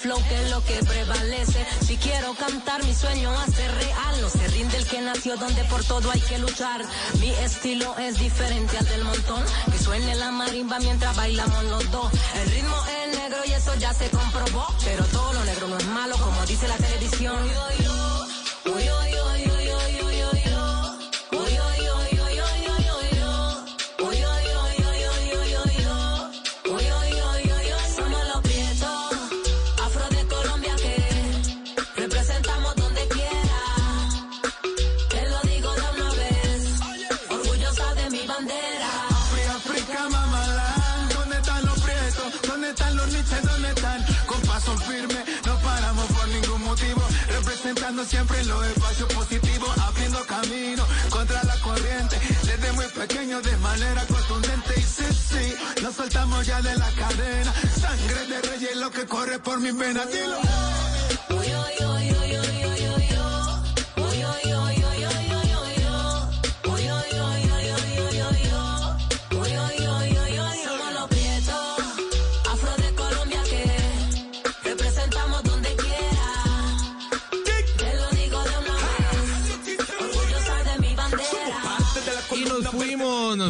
flow que es lo que prevalece. Si quiero cantar mi sueño hace real, no se rinde el que nació donde por todo hay que luchar. Mi estilo es diferente al del montón, que suene la marimba mientras bailamos los dos. El ritmo es negro y eso ya se comprobó, pero todo lo negro no es malo como dice la televisión. Siempre los espacios positivos, abriendo camino contra la corriente. Desde muy pequeño, de manera contundente. Y sí, sí, nos soltamos ya de la cadena. Sangre de rey es lo que corre por mis venas. Dilo.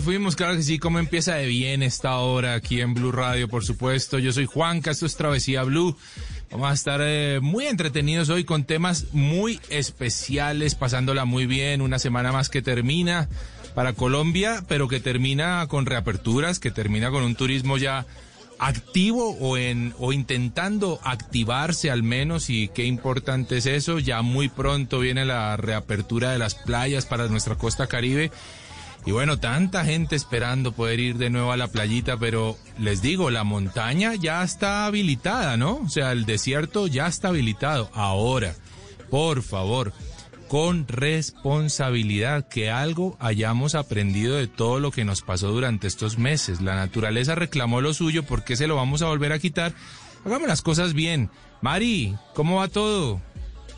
Fuimos, claro que sí, como empieza de bien esta hora aquí en Blue Radio, por supuesto. Yo soy Juanca, esto es Travesía Blue. Vamos a estar eh, muy entretenidos hoy con temas muy especiales, pasándola muy bien, una semana más que termina para Colombia, pero que termina con reaperturas, que termina con un turismo ya activo o en o intentando activarse al menos y qué importante es eso ya muy pronto viene la reapertura de las playas para nuestra costa caribe y bueno, tanta gente esperando poder ir de nuevo a la playita, pero les digo, la montaña ya está habilitada, ¿no? O sea, el desierto ya está habilitado. Ahora, por favor, con responsabilidad, que algo hayamos aprendido de todo lo que nos pasó durante estos meses. La naturaleza reclamó lo suyo, ¿por qué se lo vamos a volver a quitar? Hagamos las cosas bien. Mari, ¿cómo va todo?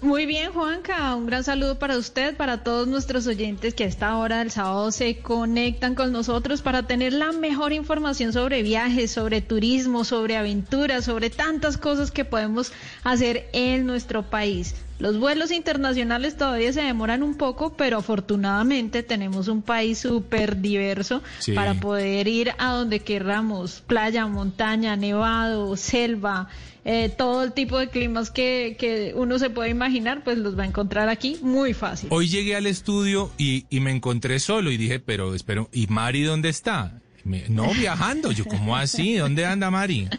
Muy bien, Juanca. Un gran saludo para usted, para todos nuestros oyentes que a esta hora del sábado se conectan con nosotros para tener la mejor información sobre viajes, sobre turismo, sobre aventuras, sobre tantas cosas que podemos hacer en nuestro país. Los vuelos internacionales todavía se demoran un poco, pero afortunadamente tenemos un país súper diverso Sí. para poder ir a donde querramos, playa, montaña, nevado, selva, eh, todo el tipo de climas que, que uno se puede imaginar, pues los va a encontrar aquí muy fácil. Hoy llegué al estudio y, y me encontré solo y dije, pero espero, ¿y Mari dónde está? Me- no, viajando. Yo, ¿cómo así? ¿Dónde anda Mari?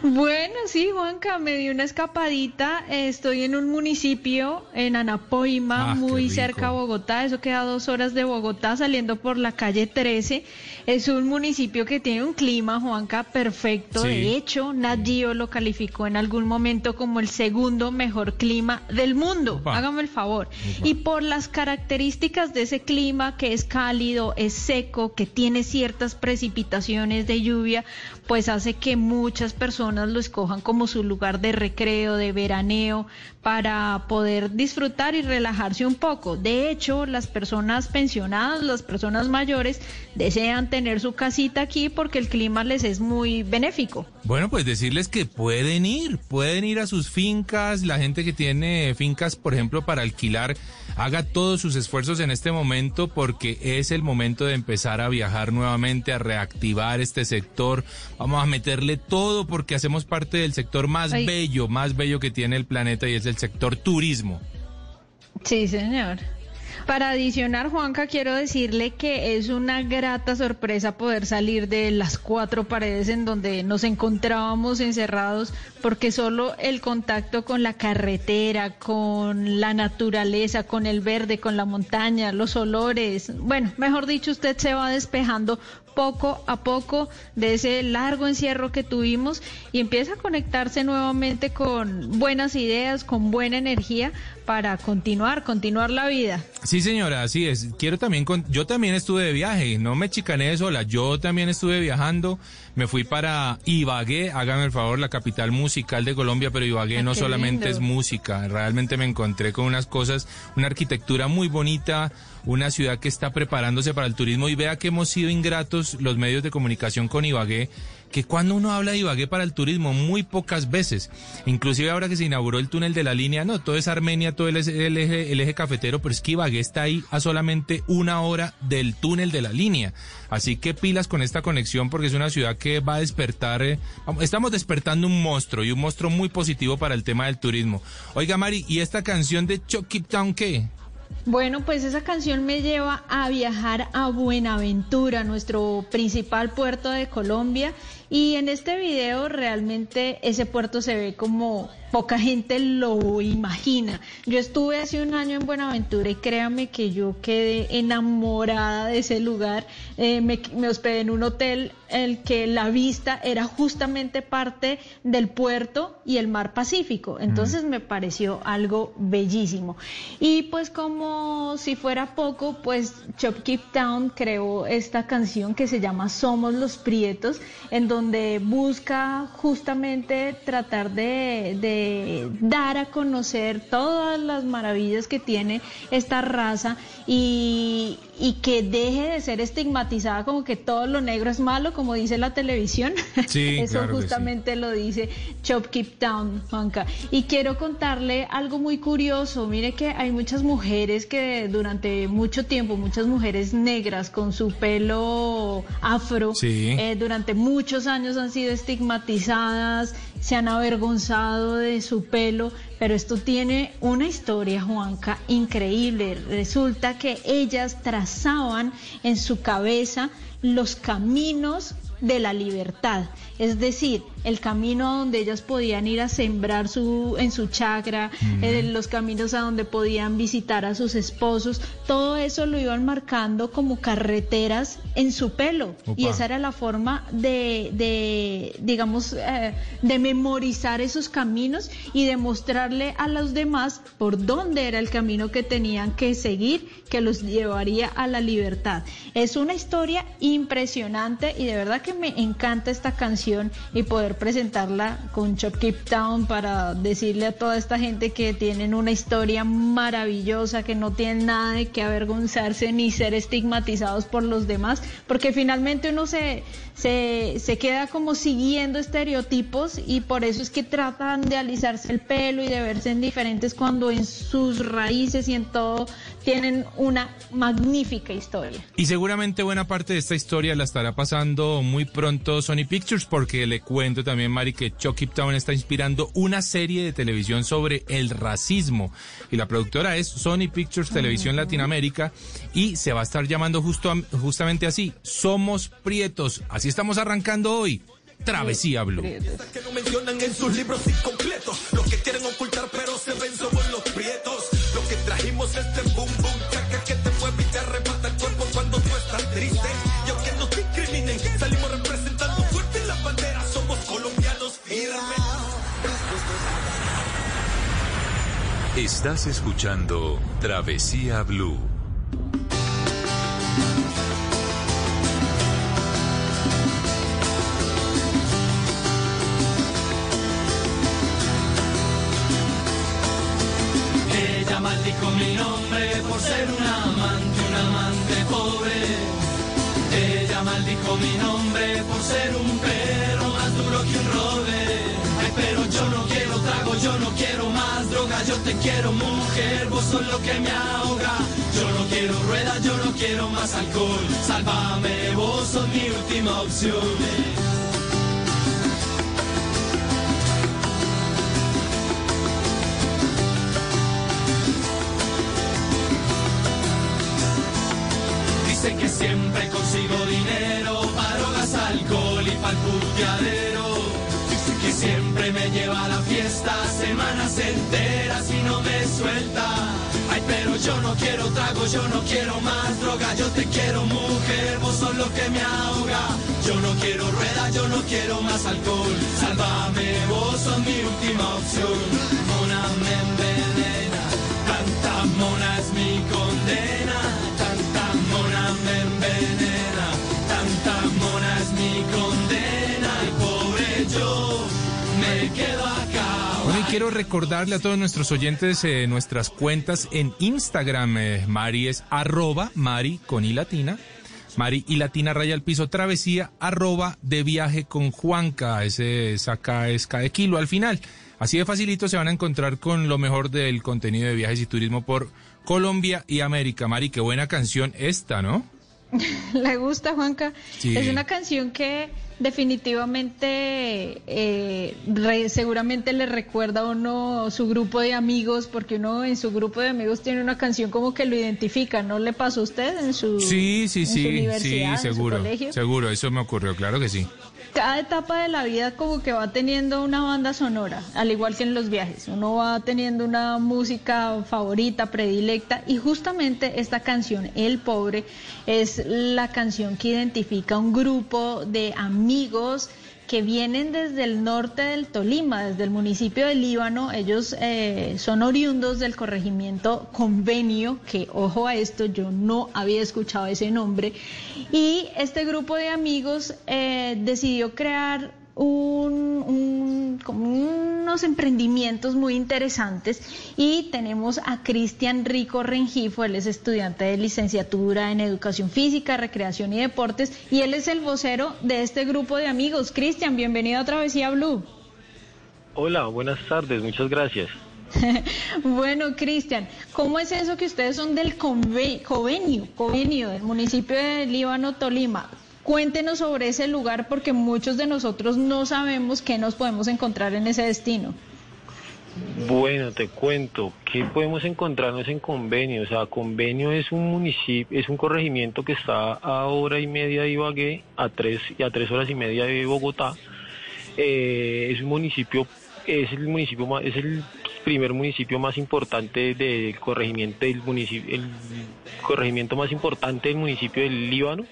Bueno, sí, Juanca, me di una escapadita. Estoy en un municipio, en Anapoima, Ah, muy cerca a Bogotá. Eso queda a dos horas de Bogotá, saliendo por la calle 13. Es un municipio que tiene un clima, Juanca, perfecto. Sí. De hecho, Nat Geo lo calificó en algún momento como el segundo mejor clima del mundo. Hágame el favor. Y por las características de ese clima, que es cálido, es seco, que tiene ciertas precipitaciones de lluvia, pues hace que muchas personas lo escojan como su lugar de recreo, de veraneo, para poder disfrutar y relajarse un poco. De hecho, las personas pensionadas, las personas mayores, desean tener su casita aquí porque el clima les es muy benéfico. Bueno, pues decirles que pueden ir, pueden ir a sus fincas, la gente que tiene fincas, por ejemplo, para alquilar, haga todos sus esfuerzos en este momento porque es el momento de empezar a viajar nuevamente, a reactivar este sector. Vamos a meterle todo porque hacemos parte del sector más bello, más bello que tiene el planeta y es el sector turismo. Sí, señor. Para adicionar, Juanca, quiero decirle que es una grata sorpresa poder salir de las cuatro paredes en donde nos encontrábamos encerrados, porque solo el contacto con la carretera, con la naturaleza, con el verde, con la montaña, los olores, bueno, mejor dicho, usted se va despejando poco a poco de ese largo encierro que tuvimos y empieza a conectarse nuevamente con buenas ideas, con buena energía para continuar, continuar la vida. Sí, señora, así es. Quiero también, con, yo también estuve de viaje, no me chicané sola, yo también estuve viajando, me fui para Ibagué, hágame el favor, la capital musical de Colombia, pero Ibagué Ah, no solamente lindo. es música, realmente me encontré con unas cosas, una arquitectura muy bonita, una ciudad que está preparándose para el turismo y vea que hemos sido ingratos los medios de comunicación con Ibagué, que cuando uno habla de Ibagué para el turismo, muy pocas veces, inclusive ahora que se inauguró el túnel de la línea, no, todo es Armenia, todo el, el eje, cafetero, pero es que Ibagué está ahí a solamente una hora del túnel de la línea. Así que pilas con esta conexión porque es una ciudad que va a despertar, eh, estamos despertando un monstruo y un monstruo muy positivo para el tema del turismo. Oiga Mari, ¿y esta canción de Chucky Town qué? Bueno, pues esa canción me lleva a viajar a Buenaventura, nuestro principal puerto de Colombia. Y en este video realmente ese puerto se ve como poca gente lo imagina. Yo estuve hace un año en Buenaventura y créame que yo quedé enamorada de ese lugar. Eh, me, me hospedé en un hotel el que la vista era justamente parte del puerto y el mar Pacífico. Entonces me pareció algo bellísimo. Y pues como si fuera poco, pues Chop Keep Town creó esta canción que se llama Somos los Prietos, en donde busca justamente tratar de, de dar a conocer todas las maravillas que tiene esta raza y, y que deje de ser estigmatizada como que todo lo negro es malo, como dice la televisión. Sí, Eso claro que sí. justamente lo dice Chop Keep Town, Juanca. Y quiero contarle algo muy curioso. Mire que hay muchas mujeres que durante mucho tiempo, muchas mujeres negras con su pelo afro, Sí. eh, durante muchos años han sido estigmatizadas, se han avergonzado de su pelo, pero esto tiene una historia, Juanca, increíble. Resulta que ellas trazaban en su cabeza los caminos de la libertad, es decir, el camino a donde ellas podían ir a sembrar su en su chakra, eh, los caminos a donde podían visitar a sus esposos, todo eso lo iban marcando como carreteras en su pelo. Y esa era la forma de, de digamos, eh, de memorizar esos caminos y de mostrarle a los demás por dónde era el camino que tenían que seguir, que los llevaría a la libertad. Es una historia impresionante y de verdad que me encanta esta canción y poder presentarla con Chop Keep Town para decirle a toda esta gente que tienen una historia maravillosa, que no tienen nada de que avergonzarse ni ser estigmatizados por los demás, porque finalmente uno se, se, se queda como siguiendo estereotipos y por eso es que tratan de alisarse el pelo y de verse en diferentes cuando en sus raíces y en todo tienen una magnífica historia. Y seguramente buena parte de esta historia la estará pasando muy pronto Sony Pictures porque le cuento también, Mari, que Chucky Town está inspirando una serie de televisión sobre el racismo. Y la productora es Sony Pictures Televisión Latinoamérica y se va a estar llamando justo a- justamente así, Somos Prietos. Así estamos arrancando hoy. Travesía Blue. que no mencionan en sus libros incompletos. Lo que quieren ocultar, pero se ven somos los prietos. Lo este boom boom chaca que te mueve y te arrebata el cuerpo cuando tú estás triste. Y aunque nos discriminen, salimos representando fuerte la bandera. Somos colombianos firmes. Estás escuchando Travesía Blue. Maldijo mi nombre por ser un amante, un amante pobre. Ella maldijo mi nombre por ser un perro más duro que un roble. Ay, pero yo no quiero trago, yo no quiero más droga, yo te quiero mujer, vos sos lo que me ahoga. Yo no quiero rueda, yo no quiero más alcohol. Sálvame, vos sos mi última opción. Semanas enteras y no me suelta. Ay, pero yo no quiero trago, yo no quiero más droga, yo te quiero mujer, vos sos lo que me ahoga. Yo no quiero rueda, yo no quiero más alcohol. Sálvame, vos sos mi última opción. Mona me envenena, tanta mona es mi condena. Tanta mona me envenena, tanta mona es mi condena. Y pobre yo, me quedo quiero recordarle a todos nuestros oyentes eh, nuestras cuentas en Instagram. eh, Mari es arroba Mari con i latina. Mari y latina raya al piso travesía arroba de viaje con Juanca. Ese saca es cada kilo al final. Así de facilito se van a encontrar con lo mejor del contenido de viajes y turismo por Colombia y América. Mari, qué buena canción esta, ¿no? ¿Le gusta, Juanca? Sí. Es una canción que definitivamente eh, re- seguramente le recuerda a uno su grupo de amigos, porque uno en su grupo de amigos tiene una canción como que lo identifica, ¿no le pasó a usted en su, Sí, sí, en sí, universidad, sí, en su seguro, colegio? seguro, eso me ocurrió, claro que sí. Cada etapa de la vida como que va teniendo una banda sonora, al igual que en los viajes. Uno va teniendo una música favorita, predilecta, y justamente esta canción, El Pobre, es la canción que identifica un grupo de amigos que vienen desde el norte del Tolima, desde el municipio de Líbano. Ellos eh, son oriundos del corregimiento Convenio, que ojo a esto, yo no había escuchado ese nombre. Y este grupo de amigos eh, decidió crear un, un- como unos emprendimientos muy interesantes y tenemos a Cristian Rico Rengifo, él es estudiante de licenciatura en Educación Física, Recreación y Deportes y él es el vocero de este grupo de amigos. Cristian, bienvenido a Travesía Blue. Hola, buenas tardes, muchas gracias. Bueno, Cristian, ¿cómo es eso que ustedes son del conve- convenio, convenio del municipio de Líbano, Tolima? Cuéntenos sobre ese lugar porque muchos de nosotros no sabemos qué nos podemos encontrar en ese destino. Bueno, te cuento, ¿qué podemos encontrarnos en Convenio? O sea, Convenio es un municipio, es un corregimiento que está a hora y media de Ibagué, a tres, y a tres horas y media de Bogotá. Eh, es un municipio, es el municipio más, es el primer municipio más importante del corregimiento, del municipio, el corregimiento más importante del municipio del Líbano.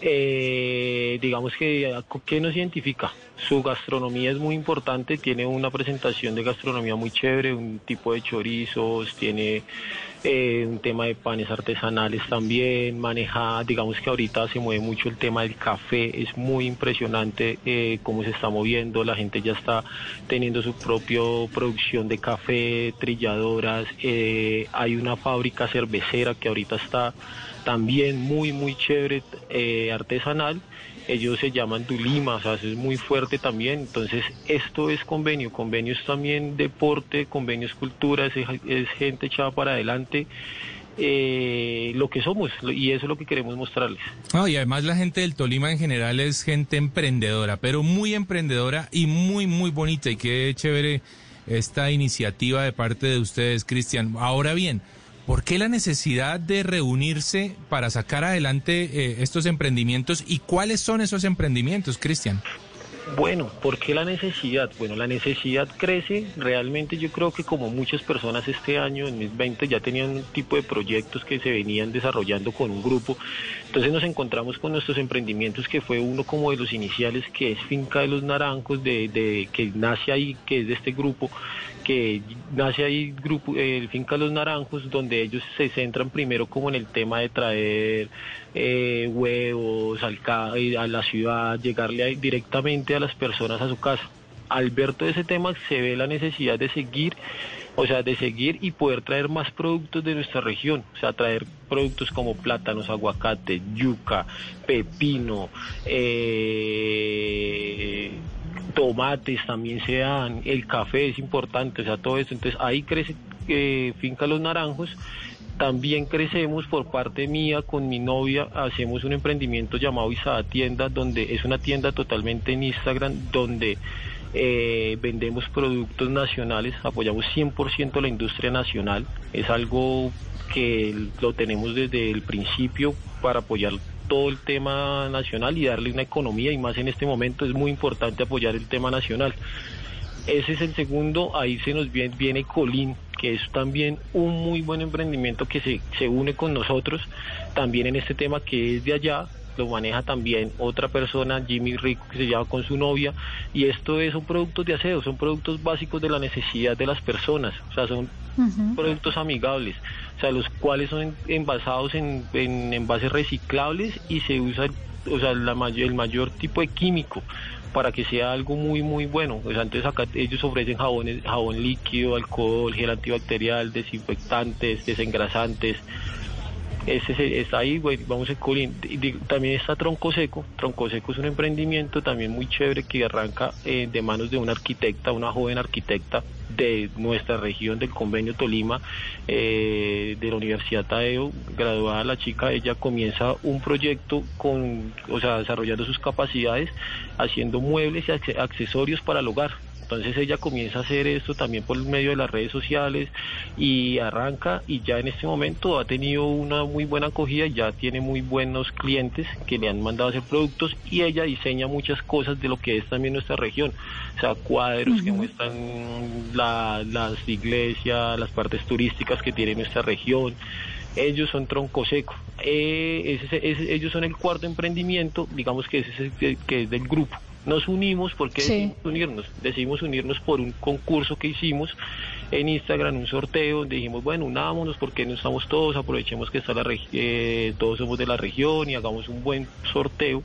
Eh, digamos que, ¿qué nos identifica? Su gastronomía es muy importante, tiene una presentación de gastronomía muy chévere, un tipo de chorizos, tiene eh, un tema de panes artesanales también, maneja, digamos que ahorita se mueve mucho el tema del café, es muy impresionante eh, cómo se está moviendo, la gente ya está teniendo su propia producción de café, trilladoras, eh, hay una fábrica cervecera que ahorita está también muy muy chévere eh, artesanal ellos se llaman Dulima, o sea, eso es muy fuerte también, entonces esto es convenio, convenio es también deporte, convenio es cultura, es, gente echada para adelante, eh, lo que somos, y eso es lo que queremos mostrarles. Ah, y además la gente del Tolima en general es gente emprendedora, pero muy emprendedora y muy, muy bonita, y qué chévere esta iniciativa de parte de ustedes, Cristian. Ahora bien, ¿Por qué la necesidad de reunirse para sacar adelante eh, estos emprendimientos y cuáles son esos emprendimientos, Cristian? Bueno, ¿por qué la necesidad? Bueno, la necesidad crece. Realmente yo creo que como muchas personas este año, en mis 20, ya tenían un tipo de proyectos que se venían desarrollando con un grupo. Entonces nos encontramos con nuestros emprendimientos, que fue uno como de los iniciales, que es Finca de los Naranjos, de, de que nace ahí, que es de este grupo, que nace ahí grupo, el Finca los Naranjos, donde ellos se centran primero como en el tema de traer eh, huevos al a la ciudad, llegarle ahí directamente a las personas a su casa. Al ver todo ese tema se ve la necesidad de seguir o sea, de seguir y poder traer más productos de nuestra región, o sea, traer productos como plátanos, aguacate, yuca, pepino, eh, tomates también se dan, el café es importante, o sea, todo esto. Entonces ahí crece eh, Finca Los Naranjos. También crecemos por parte mía con mi novia, hacemos un emprendimiento llamado Isada Tienda, donde es una tienda totalmente en Instagram, donde eh, vendemos productos nacionales, apoyamos 100% la industria nacional, es algo que lo tenemos desde el principio para apoyar todo el tema nacional y darle una economía y más en este momento es muy importante apoyar el tema nacional. Ese es el segundo, ahí se nos viene, viene Colín, que es también un muy buen emprendimiento que se, se une con nosotros, también en este tema que es de allá, lo maneja también otra persona, Jimmy Rico, que se llama con su novia, y esto es, son productos de aseo, son productos básicos de la necesidad de las personas, o sea, son productos amigables, o sea, los cuales son envasados en, en envases reciclables y se usa o sea, la el mayor tipo de químico para que sea algo muy muy bueno. O sea, entonces acá ellos ofrecen jabones, jabón líquido, alcohol, gel antibacterial, desinfectantes, desengrasantes, ese está ahí, vamos a Colín. También está Tronco Seco. Tronco Seco es un emprendimiento también muy chévere que arranca eh, de manos de una arquitecta, una joven arquitecta de nuestra región del convenio Tolima, eh, de la Universidad Tadeo, graduada la chica, ella comienza un proyecto con, o sea, desarrollando sus capacidades, haciendo muebles y accesorios para el hogar entonces ella comienza a hacer esto también por medio de las redes sociales y arranca y ya en este momento ha tenido una muy buena acogida, ya tiene muy buenos clientes que le han mandado a hacer productos y ella diseña muchas cosas de lo que es también nuestra región, o sea, cuadros que muestran las iglesias, las partes turísticas que tiene nuestra región ellos son tronco seco. Eh, ellos son el cuarto emprendimiento, digamos que ese es el, que es del grupo. Nos unimos porque decidimos unirnos, decidimos unirnos por un concurso que hicimos en Instagram, un sorteo, donde dijimos, bueno, unámonos porque no estamos todos, aprovechemos que está la eh, todos somos de la región y hagamos un buen sorteo.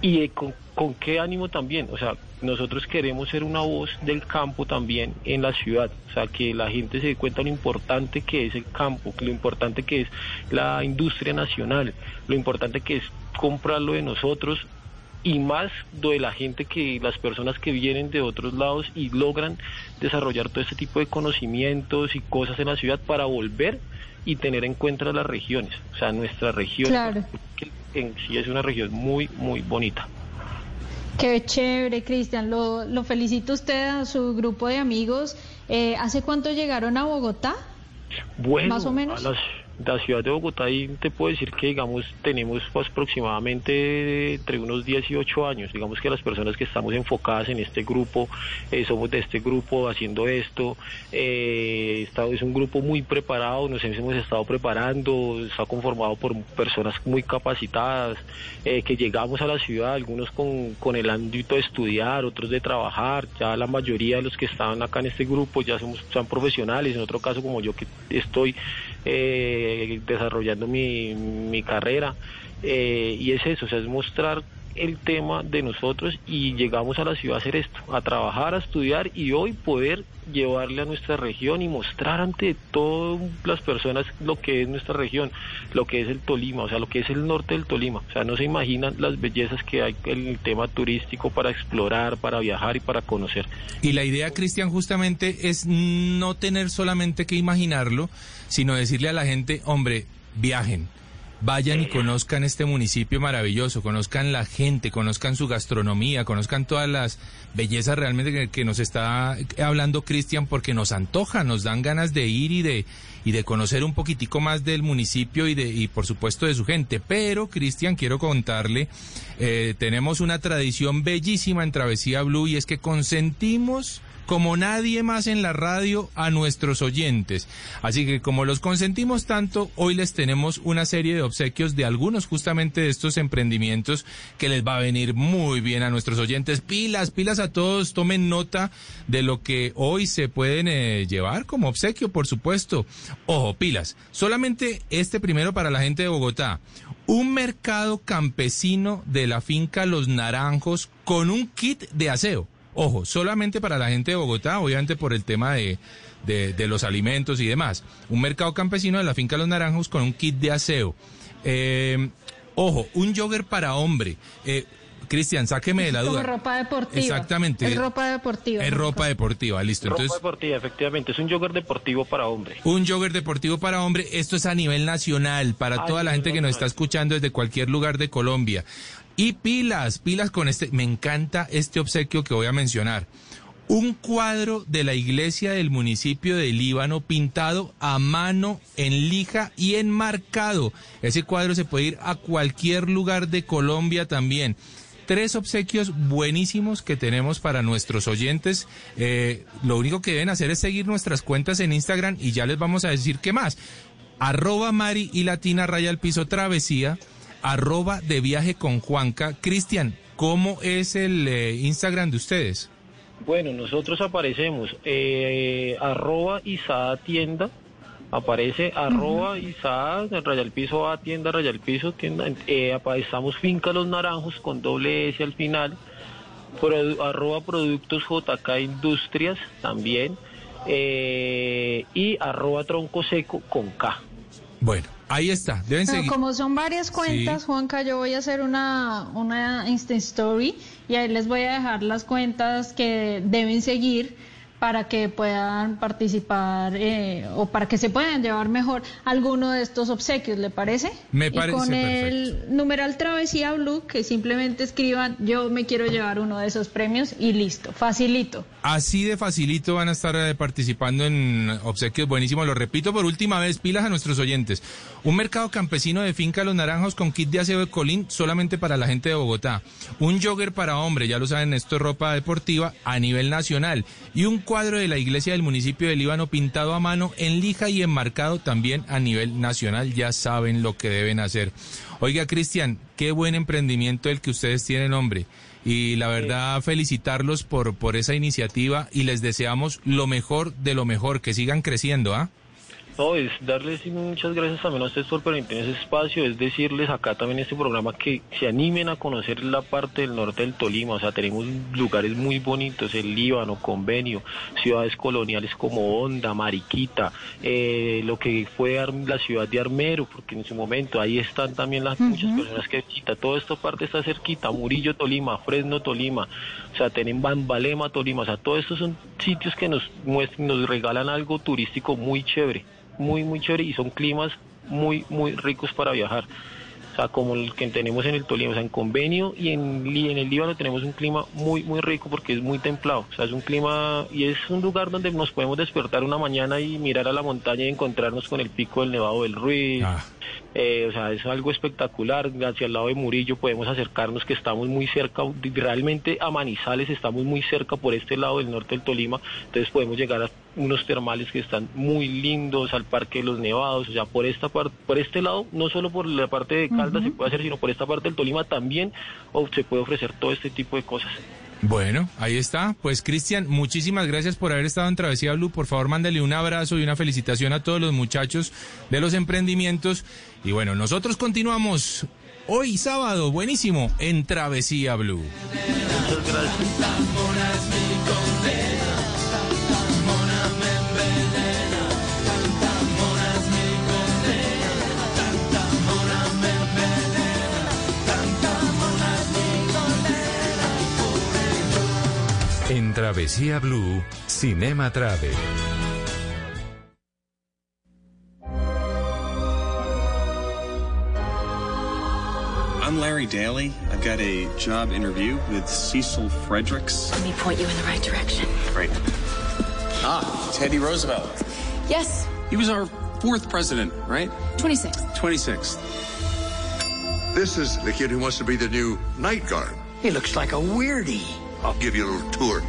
Y eh, con, con qué ánimo también, o sea, nosotros queremos ser una voz del campo también en la ciudad, o sea, que la gente se dé cuenta lo importante que es el campo, lo importante que es la industria nacional, lo importante que es comprarlo de nosotros y más de la gente que las personas que vienen de otros lados y logran desarrollar todo este tipo de conocimientos y cosas en la ciudad para volver y tener en cuenta las regiones. O sea, nuestra región que en sí es una región muy, muy bonita. Qué chévere, Cristian. Lo, lo felicito usted a su grupo de amigos. Eh, ¿Hace cuánto llegaron a Bogotá? Bueno, más o menos. A las la ciudad de Bogotá y te puedo decir que digamos tenemos aproximadamente entre unos 18 años. Digamos que las personas que estamos enfocadas en este grupo eh, somos de este grupo haciendo esto. Eh, es un grupo muy preparado nos hemos estado preparando está conformado por personas muy capacitadas eh, que llegamos a la ciudad algunos con, con el ámbito de estudiar otros de trabajar. Ya la mayoría de los que estaban acá en este grupo ya somos son profesionales. En otro caso como yo que estoy eh, desarrollando mi, mi carrera. Eh, y es eso, o sea, es mostrar el tema de nosotros y llegamos a la ciudad a hacer esto, a trabajar, a estudiar y hoy poder llevarle a nuestra región y mostrar ante todas las personas lo que es nuestra región, lo que es el Tolima, o sea, lo que es el norte del Tolima. O sea, no se imaginan las bellezas que hay en el tema turístico para explorar, para viajar y para conocer. Y la idea, Cristian, justamente es no tener solamente que imaginarlo, sino decirle a la gente, hombre, viajen vayan y conozcan este municipio maravilloso, conozcan la gente, conozcan su gastronomía, conozcan todas las bellezas realmente que, nos está hablando Cristian, porque nos antoja, nos dan ganas de ir y de y de conocer un poquitico más del municipio y de y por supuesto de su gente. Pero Cristian, quiero contarle, eh, tenemos una tradición bellísima en Travesía Blue y es que consentimos como nadie más en la radio a nuestros oyentes. Así que como los consentimos tanto, hoy les tenemos una serie de obsequios de algunos justamente de estos emprendimientos que les va a venir muy bien a nuestros oyentes. Pilas, pilas a todos, tomen nota de lo que hoy se pueden eh, llevar como obsequio, por supuesto. Ojo, pilas, solamente este primero para la gente de Bogotá. Un mercado campesino de la finca Los Naranjos con un kit de aseo Ojo, solamente para la gente de Bogotá, obviamente por el tema de, de, de los alimentos y demás. Un mercado campesino de la finca Los Naranjos con un kit de aseo. Eh, ojo, un jogger para hombre. Eh, Cristian, sáqueme de la duda. ropa deportiva. Exactamente. Es ropa deportiva. Es ropa deportiva, listo. Ropa Entonces, deportiva, efectivamente. Es un jogger deportivo para hombre. un jogger deportivo para hombre, esto es a nivel nacional, para A toda la gente que nos está escuchando desde cualquier lugar de Colombia. Y pilas, pilas con este, me encanta este obsequio que voy a mencionar. Un cuadro de la iglesia del municipio de Líbano pintado a mano, en lija y enmarcado. Ese cuadro se puede ir a cualquier lugar de Colombia también. Tres obsequios buenísimos que tenemos para nuestros oyentes. Eh, lo único que deben hacer es seguir nuestras cuentas en Instagram y ya les vamos a decir qué más. Arroba Mari y Latina Raya al Piso Travesía. Arroba de viaje con Juanca. Cristian, ¿cómo es el eh, Instagram de ustedes? Bueno, nosotros aparecemos eh, arroba Isada Tienda, aparece arroba Isada, raya al piso A, tienda, raya al piso, tienda, eh, estamos Finca Los Naranjos con doble S al final, produ- arroba Productos JK Industrias también, eh, y arroba Tronco Seco con K. Bueno, ahí está. Deben Pero seguir. como son varias cuentas, Sí. Juanca, yo voy a hacer una, una Insta Story y ahí les voy a dejar las cuentas que deben seguir para que puedan participar eh, o para que se puedan llevar mejor alguno de estos obsequios, ¿le parece? Me Y parece con el perfecto. numeral Travesía Blue, que simplemente escriban yo me quiero llevar uno de esos premios y listo, facilito. Así de facilito van a estar eh, participando en obsequios buenísimos. Lo repito por última vez, pilas a nuestros oyentes. Un mercado campesino de finca Los Naranjos con kit de aseo de colín solamente para la gente de Bogotá. Un jogger para hombre, ya lo saben, esto es ropa deportiva a nivel nacional. Y un cuadro de la iglesia del municipio de Líbano pintado a mano en lija y enmarcado también a nivel nacional. Ya saben lo que deben hacer. Oiga, Cristian, qué buen emprendimiento el que ustedes tienen, hombre. Y la verdad, felicitarlos por, por esa iniciativa y les deseamos lo mejor de lo mejor, que sigan creciendo, ¿ah? No, es darles muchas gracias también a ustedes por permitirnos ese espacio, es decirles acá también en este programa que se animen a conocer la parte del norte del Tolima, o sea, tenemos lugares muy bonitos, el Líbano, Convenio, ciudades coloniales como Honda, Mariquita, eh, lo que fue la ciudad de Armero, porque en su momento ahí están también las muchas personas que visitan, toda esta parte está cerquita, Murillo, Tolima, Fresno, Tolima, o sea, tienen Bambalema, Tolima, o sea, todos estos son sitios que nos nos regalan algo turístico muy chévere muy, muy chévere y son climas muy, muy ricos para viajar. O sea, como el que tenemos en el Tolima, o sea, en convenio y en, Lí- en el Líbano tenemos un clima muy, muy rico porque es muy templado. O sea, es un clima y es un lugar donde nos podemos despertar una mañana y mirar a la montaña y encontrarnos con el pico del Nevado del Ruiz. Ah. Eh, o sea, es algo espectacular. Hacia el lado de Murillo podemos acercarnos, que estamos muy cerca, realmente a Manizales estamos muy cerca por este lado del norte del Tolima. Entonces podemos llegar a unos termales que están muy lindos, al Parque de los Nevados. O sea, por esta parte, por este lado, no solo por la parte de Caldas se puede hacer, sino por esta parte del Tolima también o se puede ofrecer todo este tipo de cosas. Bueno, ahí está. Pues Cristian, muchísimas gracias por haber estado en Travesía Blue. Por favor, mándale un abrazo y una felicitación a todos los muchachos de los emprendimientos. Y bueno, nosotros continuamos hoy sábado, buenísimo, en Travesía Blue. En Travesía Blue, Cinema Travel. I'm Larry Daly. I've got a job interview with Cecil Fredericks. Let me point you in the right direction. Great. Ah, Teddy Roosevelt. Yes, He was our fourth president, right? 26. 26th. This is the kid who wants to be the new night guard. He looks like a weirdie. I'll give you a little tour.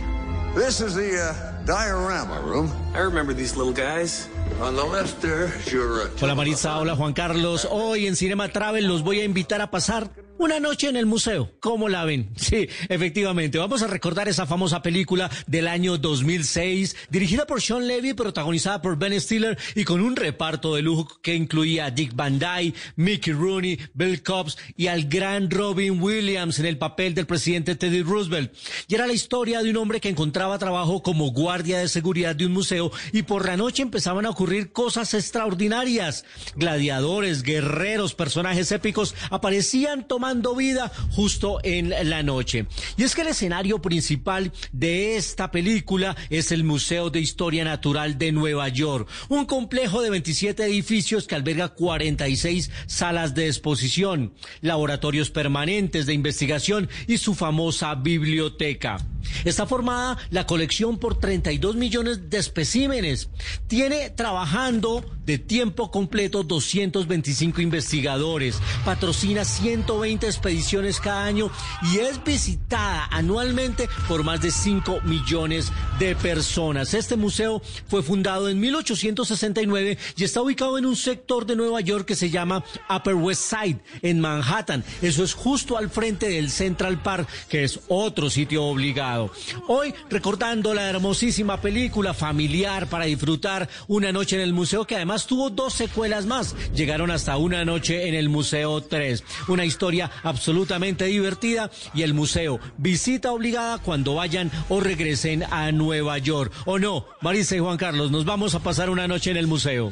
This is the uh, diorama room. I remember these little guys. On the left there is your. Uh, Hola Maritza, hola Juan Carlos. Hoy en Cinema Travel los voy a invitar a pasar Una noche en el museo. ¿Cómo la ven? Sí, efectivamente. Vamos a recordar esa famosa película del año 2006, dirigida por Sean Levy, protagonizada por Ben Stiller y con un reparto de lujo que incluía a Dick Van Dyke, Mickey Rooney, Bill Cobbs y al gran Robin Williams en el papel del presidente Teddy Roosevelt. Y era la historia de un hombre que encontraba trabajo como guardia de seguridad de un museo y por la noche empezaban a ocurrir cosas extraordinarias. Gladiadores, guerreros, personajes épicos aparecían tomando vida justo en la noche. Y es que el escenario principal de esta película es el Museo de Historia Natural de Nueva York, un complejo de 27 edificios que alberga 46 salas de exposición, laboratorios permanentes de investigación y su famosa biblioteca. Está formada la colección por 32 millones de especímenes. Tiene trabajando de tiempo completo 225 investigadores, patrocina 120 expediciones cada año y es visitada anualmente por más de 5 millones de personas. Este museo fue fundado en 1869 y está ubicado en un sector de Nueva York que se llama Upper West Side, en Manhattan. Eso es justo al frente del Central Park, que es otro sitio obligado. Hoy recordando la hermosísima película familiar para disfrutar una noche en el museo que además tuvo dos secuelas más. Llegaron hasta una noche en el Museo 3. Una historia absolutamente divertida y el museo visita obligada cuando vayan o regresen a Nueva York. ¿O no? Marisa y Juan Carlos, nos vamos a pasar una noche en el museo.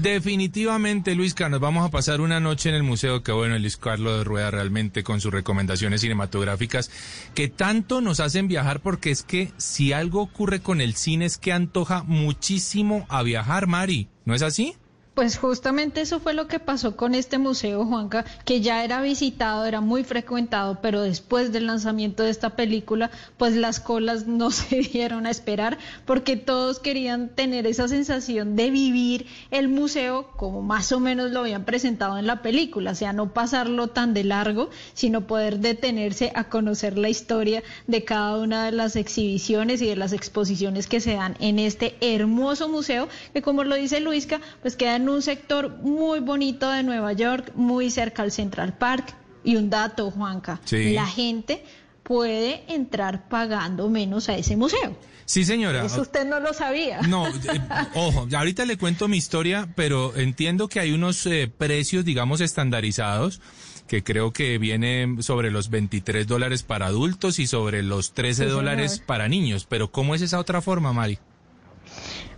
Definitivamente, Luis Carlos, vamos a pasar una noche en el museo. Qué bueno, Luis Carlos de Rueda, realmente con sus recomendaciones cinematográficas que tanto nos hacen viajar, porque es que si algo ocurre con el cine es que antoja muchísimo a viajar, Mari. ¿No es así? Pues justamente eso fue lo que pasó con este museo, Juanca, que ya era visitado, era muy frecuentado, pero después del lanzamiento de esta película, pues las colas no se dieron a esperar porque todos querían tener esa sensación de vivir el museo como más o menos lo habían presentado en la película, o sea, no pasarlo tan de largo, sino poder detenerse a conocer la historia de cada una de las exhibiciones y de las exposiciones que se dan en este hermoso museo, que como lo dice Luisca, pues queda un sector muy bonito de Nueva York, muy cerca al Central Park. Y un dato, Juanca, la gente puede entrar pagando menos a ese museo. Sí, señora. Eso usted no lo sabía. No, eh, ojo, ahorita le cuento mi historia, pero entiendo que hay unos eh, precios, digamos, estandarizados que creo que vienen sobre los 23 dólares para adultos y sobre los 13 dólares para niños. Pero ¿cómo es esa otra forma, Mari?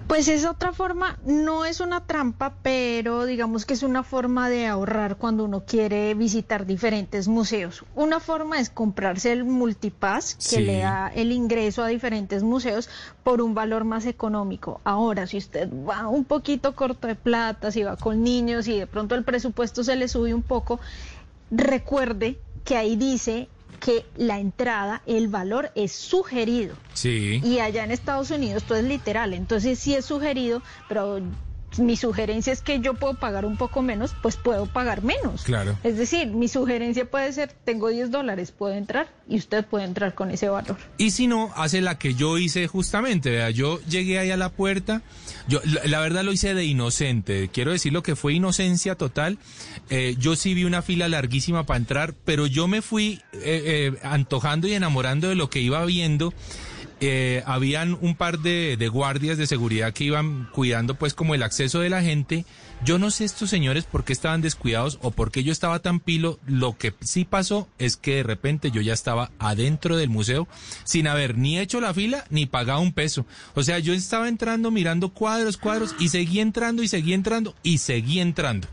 Pues es otra forma, no es una trampa, pero digamos que es una forma de ahorrar cuando uno quiere visitar diferentes museos. Una forma es comprarse el multipass que le da el ingreso a diferentes museos por un valor más económico. Ahora, si usted va un poquito corto de plata, si va con niños y de pronto el presupuesto se le sube un poco, recuerde que ahí dice que la entrada, el valor es sugerido. Sí. Y allá en Estados Unidos todo es literal, entonces sí es sugerido, pero mi sugerencia es que yo puedo pagar un poco menos, pues puedo pagar menos. Claro. Es decir, mi sugerencia puede ser, tengo 10 dólares, puedo entrar y usted puede entrar con ese valor. Y si no, hace la que yo hice justamente, vea, yo llegué ahí a la puerta, yo la, verdad lo hice de inocente, quiero decir lo que fue inocencia total, eh, yo sí vi una fila larguísima para entrar, pero yo me fui eh, eh, antojando y enamorando de lo que iba viendo eh, habían un par de, de, guardias de seguridad que iban cuidando pues como el acceso de la gente yo no sé estos señores por qué estaban descuidados o por qué yo estaba tan pilo. Lo que sí pasó es que de repente yo ya estaba adentro del museo sin haber ni hecho la fila ni pagado un peso. O sea, yo estaba entrando mirando cuadros, cuadros y seguí entrando y seguí entrando y seguí entrando.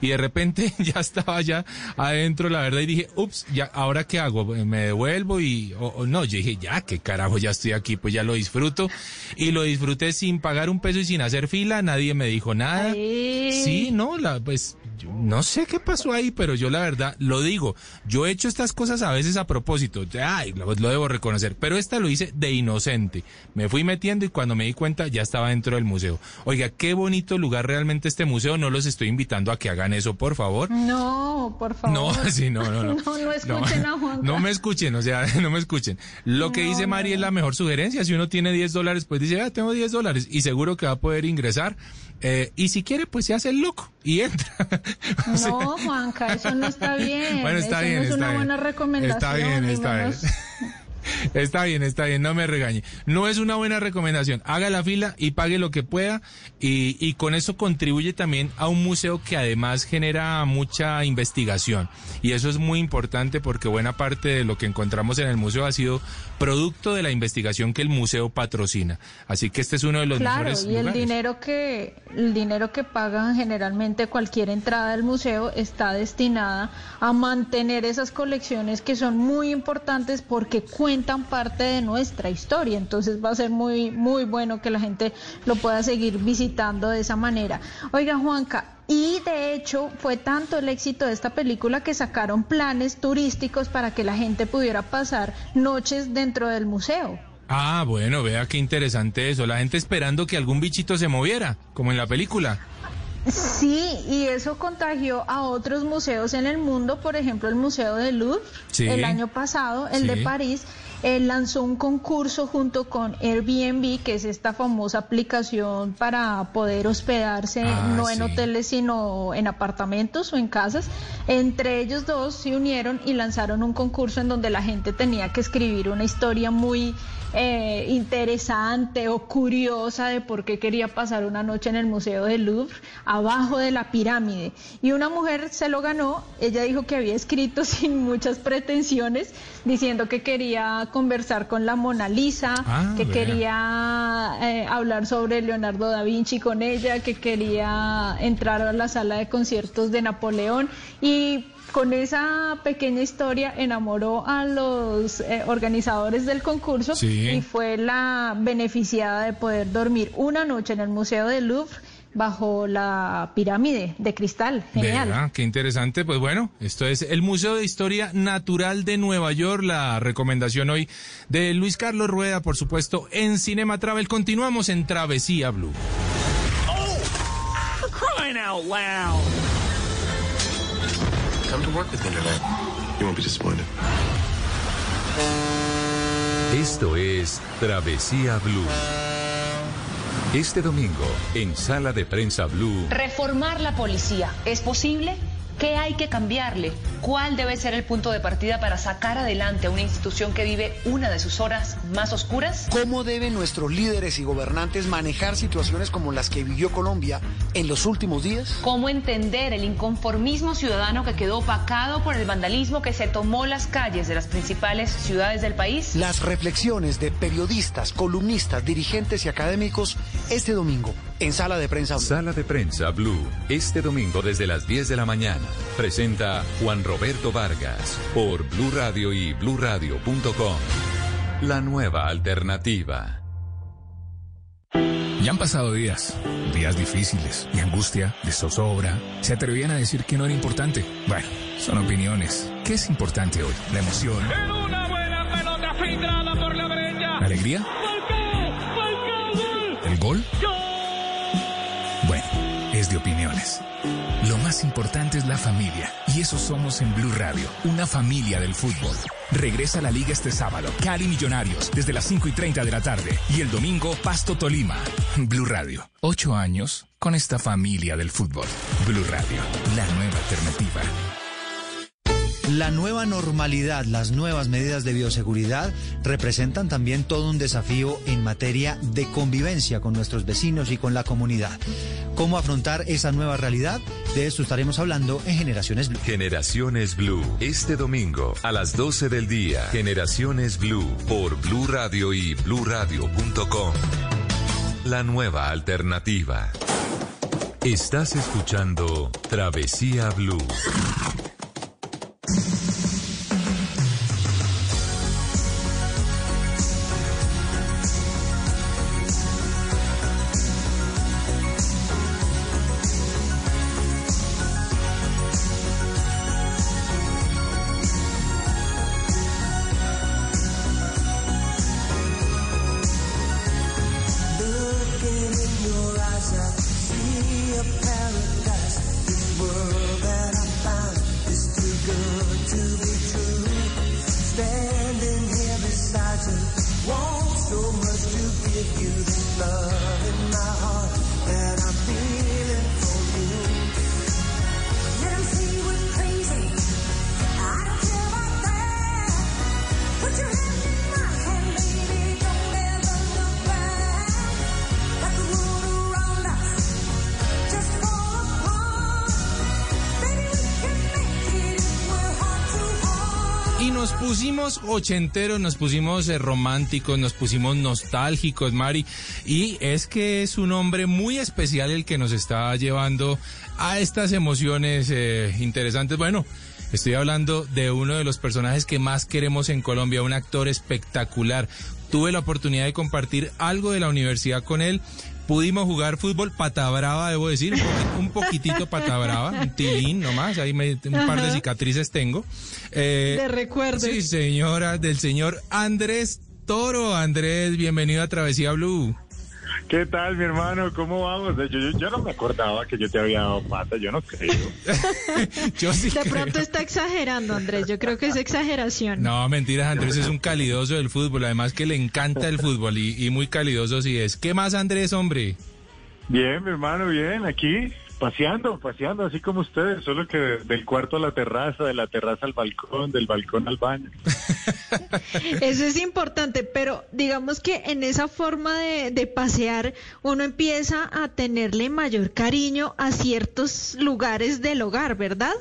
Y de repente ya estaba ya adentro, la verdad, y dije, ups, ya, ¿ahora qué hago? ¿Me devuelvo? Y, o, no, yo dije, ya, qué carajo, ya estoy aquí, pues ya lo disfruto. Y lo disfruté sin pagar un peso y sin hacer fila, nadie me dijo nada. Sí, no, la, pues no sé qué pasó ahí, pero yo la verdad lo digo. Yo he hecho estas cosas a veces a propósito. Ay, lo, lo, debo reconocer. Pero esta lo hice de inocente. Me fui metiendo y cuando me di cuenta ya estaba dentro del museo. Oiga, qué bonito lugar realmente este museo. No los estoy invitando a que hagan eso, por favor. No, por favor. No, sí, no, no, no. No, no escuchen a Juan. No me escuchen, o sea, no me escuchen. Lo que dice Mari es la mejor sugerencia. Si uno tiene 10 dólares, pues dice, ah, tengo 10 dólares y seguro que va a poder ingresar. Eh, y si quiere, pues se hace el loco. Y entra. No, Juanca, eso no está bien. Bueno, está eso bien, no es está una bien. buena recomendación. Está bien, está bien. Está bien, está bien, no me regañe. No es una buena recomendación. Haga la fila y pague lo que pueda y, y con eso contribuye también a un museo que además genera mucha investigación. Y eso es muy importante porque buena parte de lo que encontramos en el museo ha sido producto de la investigación que el museo patrocina. Así que este es uno de los Claro, mejores y el lugares. dinero que el dinero que pagan generalmente cualquier entrada al museo está destinada a mantener esas colecciones que son muy importantes porque cuentan parte de nuestra historia. Entonces va a ser muy muy bueno que la gente lo pueda seguir visitando de esa manera. Oiga, Juanca, y de hecho fue tanto el éxito de esta película que sacaron planes turísticos para que la gente pudiera pasar noches dentro del museo. Ah, bueno, vea qué interesante eso. La gente esperando que algún bichito se moviera, como en la película. Sí, y eso contagió a otros museos en el mundo, por ejemplo el Museo del Louvre, Sí. el año pasado, el de. París, eh, lanzó un concurso junto con Airbnb, que es esta famosa aplicación para poder hospedarse Ah, no en hoteles sino en apartamentos o en casas. Entre ellos dos se unieron y lanzaron un concurso en donde la gente tenía que escribir una historia muy eh, interesante o curiosa de por qué quería pasar una noche en el Museo del Louvre, abajo de la pirámide. Y una mujer se lo ganó, ella dijo que había escrito sin muchas pretensiones, diciendo que quería conversar con la Mona Lisa, Ah, que vea. quería eh, hablar sobre Leonardo da Vinci con ella, que quería entrar a la sala de conciertos de Napoleón y con esa pequeña historia enamoró a los eh, organizadores del concurso Sí. y fue la beneficiada de poder dormir una noche en el Museo del Louvre bajo la pirámide de cristal. Genial. Qué interesante. Pues bueno, esto es el Museo de Historia Natural de Nueva York. La recomendación hoy de Luis Carlos Rueda, por supuesto, en Cinema Travel. Continuamos en Travesía Blue. Crying out loud. Come to work with me tonight. You won't be disappointed. Esto es Travesía Blue. Este domingo, en Sala de Prensa Blue, Reformar la policía, ¿es posible? ¿Qué hay que cambiarle? ¿Cuál debe ser el punto de partida para sacar adelante a una institución que vive una de sus horas más oscuras? ¿Cómo deben nuestros líderes y gobernantes manejar situaciones como las que vivió Colombia en los últimos días? ¿Cómo entender el inconformismo ciudadano que quedó opacado por el vandalismo que se tomó las calles de las principales ciudades del país? Las reflexiones de periodistas, columnistas, dirigentes y académicos este domingo en Sala de Prensa. Blue. Sala de Prensa Blue, este domingo desde las 10 de la mañana. Presenta Juan Roberto Vargas por Blue Radio y bluradio.com. La nueva alternativa. Ya han pasado días, días difíciles y angustia, de zozobra. Se atrevían a decir que no era importante. Bueno, son opiniones. ¿Qué es importante hoy? La emoción, Una buena pelota filtrada por la brecha. la alegría, el gol. Es Lo más importante es la familia. Y eso somos en Blue Radio, una familia del fútbol. Regresa a la liga este sábado. Cali Millonarios, desde las 5 y 30 de la tarde. Y el domingo, Pasto Tolima. Blue Radio, ocho años con esta familia del fútbol. Blue Radio, la nueva alternativa. La nueva normalidad, las nuevas medidas de bioseguridad representan también todo un desafío en materia de convivencia con nuestros vecinos y con la comunidad. ¿Cómo afrontar esa nueva realidad? De esto estaremos hablando en Generaciones Blue. Generaciones Blue, este domingo a las 12 del día. Generaciones Blue por Blue Radio y bluradio.com. La nueva alternativa. Estás escuchando Travesía Blue. Pusimos ochenteros, nos pusimos eh, románticos, nos pusimos nostálgicos, Mari. Y es que es un hombre muy especial el que nos está llevando a estas emociones eh, interesantes. Bueno, estoy hablando de uno de los personajes que más queremos en Colombia, un actor espectacular. Tuve la oportunidad de compartir algo de la universidad con él pudimos jugar fútbol pata brava, debo decir, un, poqui- un poquitito pata brava, un tilín nomás, ahí me- un par de cicatrices tengo. Eh, De recuerdos. Sí, señora, del señor Andrés Toro. Andrés, bienvenido a Travesía Blue. ¿Qué tal, mi hermano? ¿Cómo vamos? Yo, yo, yo no me acordaba que yo te había dado pata, yo no creo. Yo sí De creo. pronto está exagerando, Andrés. Yo creo que es exageración. No, mentiras, Andrés es un calidoso del fútbol, además que le encanta el fútbol y, y muy calidoso sí es. ¿Qué más, Andrés, hombre? Bien, mi hermano, bien, aquí paseando, paseando, así como ustedes, solo que del cuarto a la terraza, de la terraza al balcón, del balcón al baño. Eso es importante, pero digamos que en esa forma de, de pasear uno empieza a tenerle mayor cariño a ciertos lugares del hogar, ¿verdad?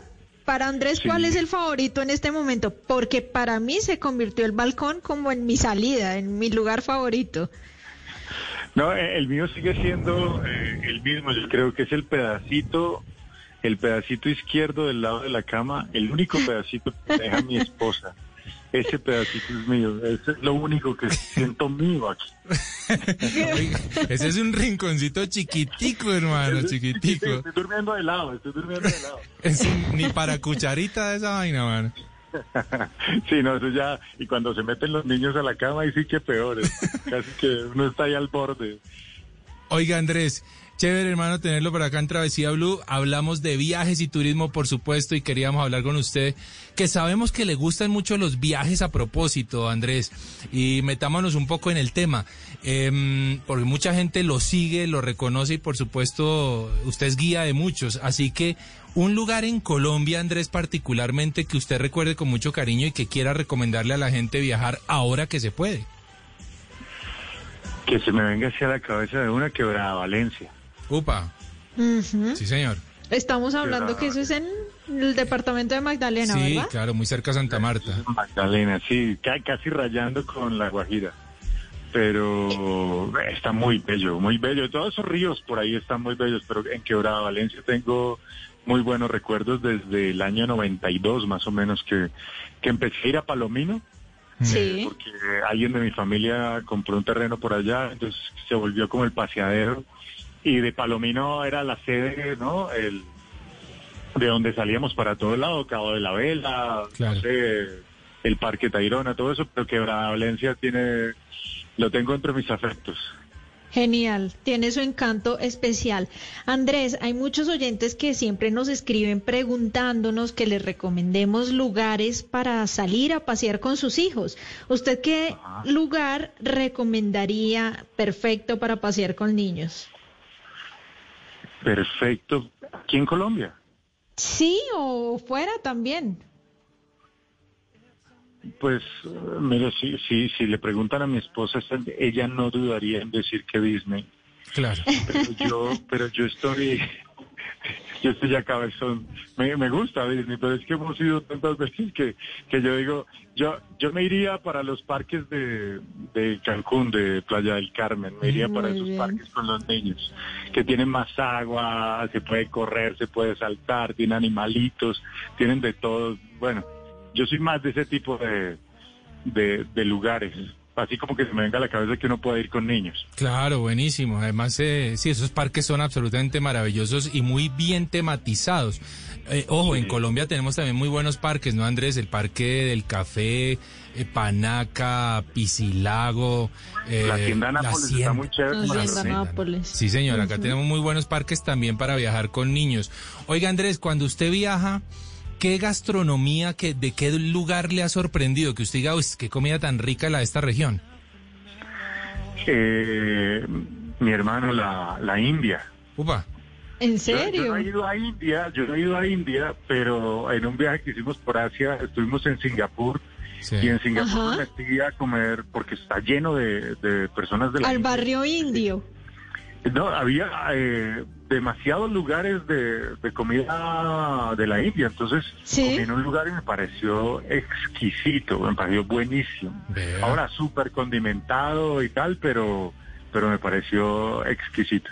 Para Andrés, Sí. ¿cuál es el favorito en este momento? Porque para mí se convirtió el balcón como en mi salida, en mi lugar favorito. No, eh, el mío sigue siendo eh, el mismo, yo creo que es el pedacito, el pedacito izquierdo del lado de la cama, el único pedacito que deja mi esposa. Ese pedacito es mío, ese es lo único que siento mío aquí. Ese es un rinconcito chiquitico, hermano, chiquitico. Estoy durmiendo de lado, estoy durmiendo de lado. Es un- ni para cucharita de esa vaina, mano. Sí, no, eso ya, y cuando se meten los niños a la cama, ahí sí que peor, es casi que uno está ahí al borde. Oiga, Andrés, chévere, hermano, tenerlo por acá en Travesía Blue. Hablamos de viajes y turismo, por supuesto, y queríamos hablar con usted, que sabemos que le gustan mucho los viajes a propósito, Andrés, y metámonos un poco en el tema, Em, porque mucha gente lo sigue, lo reconoce y, por supuesto, usted es guía de muchos. Así que, un lugar en Colombia, Andrés, particularmente, que usted recuerde con mucho cariño y que quiera recomendarle a la gente viajar ahora que se puede. Que se me venga hacia la cabeza de una quebrada Valencia. Upa, sí, señor. Estamos hablando que eso es en el departamento de Magdalena, Sí, ¿verdad? claro, muy cerca a Santa Marta. Magdalena, sí, ca- casi rayando con la Guajira. Pero está muy bello, muy bello. Todos esos ríos por ahí están muy bellos, pero en Quebrada Valencia tengo muy buenos recuerdos desde el año 92 más o menos que, que empecé a ir a Palomino. Sí. Porque alguien de mi familia compró un terreno por allá, entonces se volvió como el paseadero. Y de Palomino era la sede, ¿no? El, de donde salíamos para todo lado, Cabo de la Vela, Claro. no sé, el Parque Tayrona, todo eso, pero Quebrada Valencia tiene, lo tengo entre mis afectos. Genial, tiene su encanto especial. Andrés, hay muchos oyentes que siempre nos escriben preguntándonos que les recomendemos lugares para salir a pasear con sus hijos. ¿Usted qué lugar recomendaría perfecto para pasear con niños? Perfecto. Aquí en Colombia. Sí, o fuera también. Pues, mire, si, si, si le preguntan a mi esposa, ella no dudaría en decir que Disney. Claro. Pero yo, pero yo estoy, yo estoy ya cabezón. Me, me gusta Disney, pero es que hemos ido tantas veces que, que yo digo, yo, yo me iría para los parques de, de Cancún, de Playa del Carmen, me iría para esos bien. parques con los niños, que tienen más agua, se puede correr, se puede saltar, tienen animalitos, tienen de todo. Bueno, yo soy más de ese tipo de, de, de lugares. Así como que se me venga a la cabeza que uno puede ir con niños. Claro, buenísimo. Además, eh, sí, esos parques son absolutamente maravillosos y muy bien tematizados. Eh, ojo, en Colombia tenemos también muy buenos parques, ¿no, Andrés? El Parque del Café, eh, Panaca, Piscilago. eh, La hacienda Nápoles está Hacienda- muy chévere Nos para llegan los a niños. Nápoles. Sí, señor, acá tenemos muy buenos parques también para viajar con niños. Oiga, Andrés, cuando usted viaja, ¿qué gastronomía, que, de qué lugar le ha sorprendido? Que usted diga, uy, qué comida tan rica la de esta región. Eh, mi hermano, la, la India. Upa. ¿En Yo, yo serio? no he ido a India, yo no he ido a India, pero en un viaje que hicimos por Asia, estuvimos en Singapur Sí. y en Singapur Ajá. me metí a comer porque está lleno de, de personas de la Al India. barrio indio. No, había eh, demasiados lugares de, de comida de la India, entonces comí en un lugar y me pareció exquisito, me pareció buenísimo. Ahora súper condimentado y tal, pero, pero me pareció exquisito.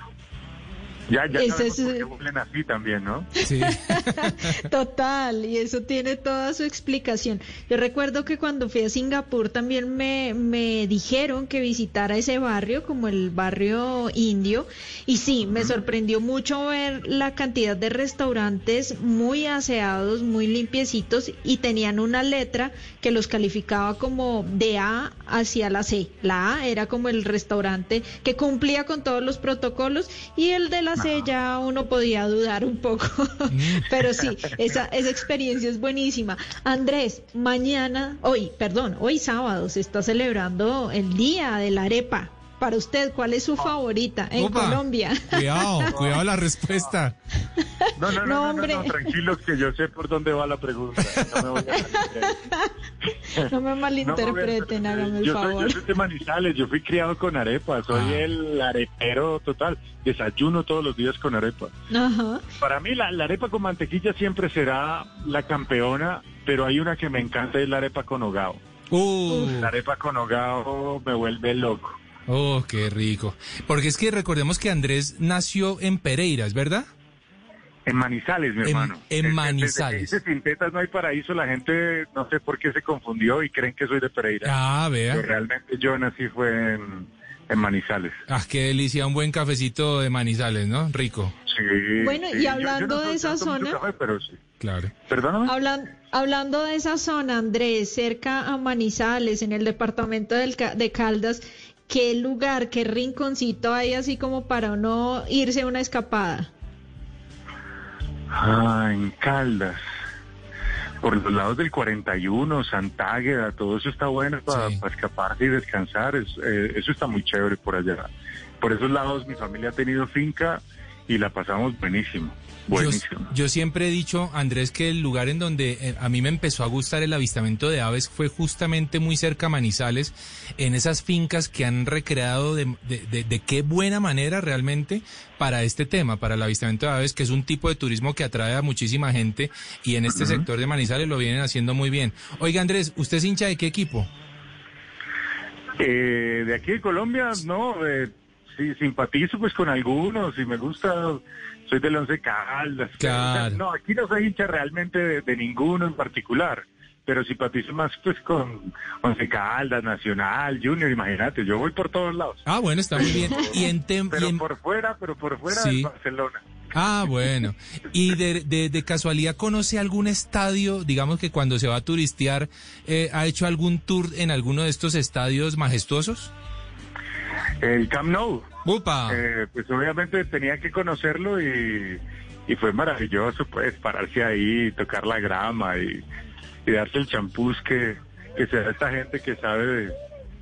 Ya, ya Ese sabemos es- por qué huelen así también, ¿no? Sí. Total, y eso tiene toda su explicación. Yo recuerdo que cuando fui a Singapur también me, me dijeron que visitara ese barrio, como el barrio indio, y sí, me sorprendió mucho ver la cantidad de restaurantes muy aseados, muy limpiecitos, y tenían una letra que los calificaba como de A hacia la C. La A era como el restaurante que cumplía con todos los protocolos, y el de la C ya uno podía dudar un poco. Pero sí, esa, esa experiencia es buenísima. Andrés, mañana, hoy, perdón, hoy sábado se está celebrando el Día de la Arepa. Para usted, ¿cuál es su favorita en Opa. Colombia? Cuidado, cuidado la respuesta. No, no, no, No, no, no, hombre. no, tranquilos que yo sé por dónde va la pregunta. No me voy a No me malinterpreten, No, hágame el yo soy, favor. yo soy de Manizales, yo fui criado con arepa, soy Ah. el arepero total, desayuno todos los días con arepa. Ajá. Para mí la, la arepa con mantequilla siempre será la campeona, pero hay una que me encanta, es la arepa con hogao. Uh, La arepa con hogao me vuelve loco. Oh, qué rico. Porque es que recordemos que Andrés nació en Pereira, ¿es verdad? En Manizales, mi En- hermano. en Manizales. Desde que dice sin tetas no hay paraíso, la gente no sé por qué se confundió y creen que soy de Pereira. Ah, Pero vea. realmente yo nací fue en, en Manizales. Ah, qué delicia, un buen cafecito de Manizales, ¿no? Rico. Sí, Bueno, y sí. Yo- hablando yo no de esa zona- café, pero sí. Claro. Perdóname. Hablan- hablando de esa zona, Andrés, cerca a Manizales, en el departamento del Ca- de Caldas, ¿qué lugar, qué rinconcito hay así como para uno irse a una escapada? Ah, en Caldas. Por los lados del 41, Santágueda, todo eso está bueno para Sí. escaparse y descansar. es- eh, eso está muy chévere por allá. Por esos lados mi familia ha tenido finca y la pasamos buenísimo. Yo, yo siempre he dicho, Andrés, que el lugar en donde eh, a mí me empezó a gustar el avistamiento de aves fue justamente muy cerca a Manizales, en esas fincas que han recreado de, de- de- de qué buena manera realmente para este tema, para el avistamiento de aves, que es un tipo de turismo que atrae a muchísima gente y en este sector de Manizales lo vienen haciendo muy bien. Oiga, Andrés, ¿usted es hincha de qué equipo? Eh, de aquí de Colombia, no, eh, sí, simpatizo pues con algunos y me gusta, soy del Once Caldas. Claro. O sea, no, aquí no soy hincha realmente de, de ninguno en particular, pero simpatizo más pues con Once Caldas, Nacional, Junior, imagínate, yo voy por todos lados. Ah, bueno, está muy bien. Y en, tem- y Pero en- por fuera, pero por fuera Sí. de Barcelona. Ah, bueno. ¿Y de, de, de casualidad conoce algún estadio, digamos que cuando se va a turistear, eh, ha hecho algún tour en alguno de estos estadios majestuosos? El Camp Nou. ¡Upa! Eh, pues obviamente tenía que conocerlo y, y fue maravilloso, pues, pararse ahí, tocar la grama y, y darse el champús que, que se da esta gente que sabe de,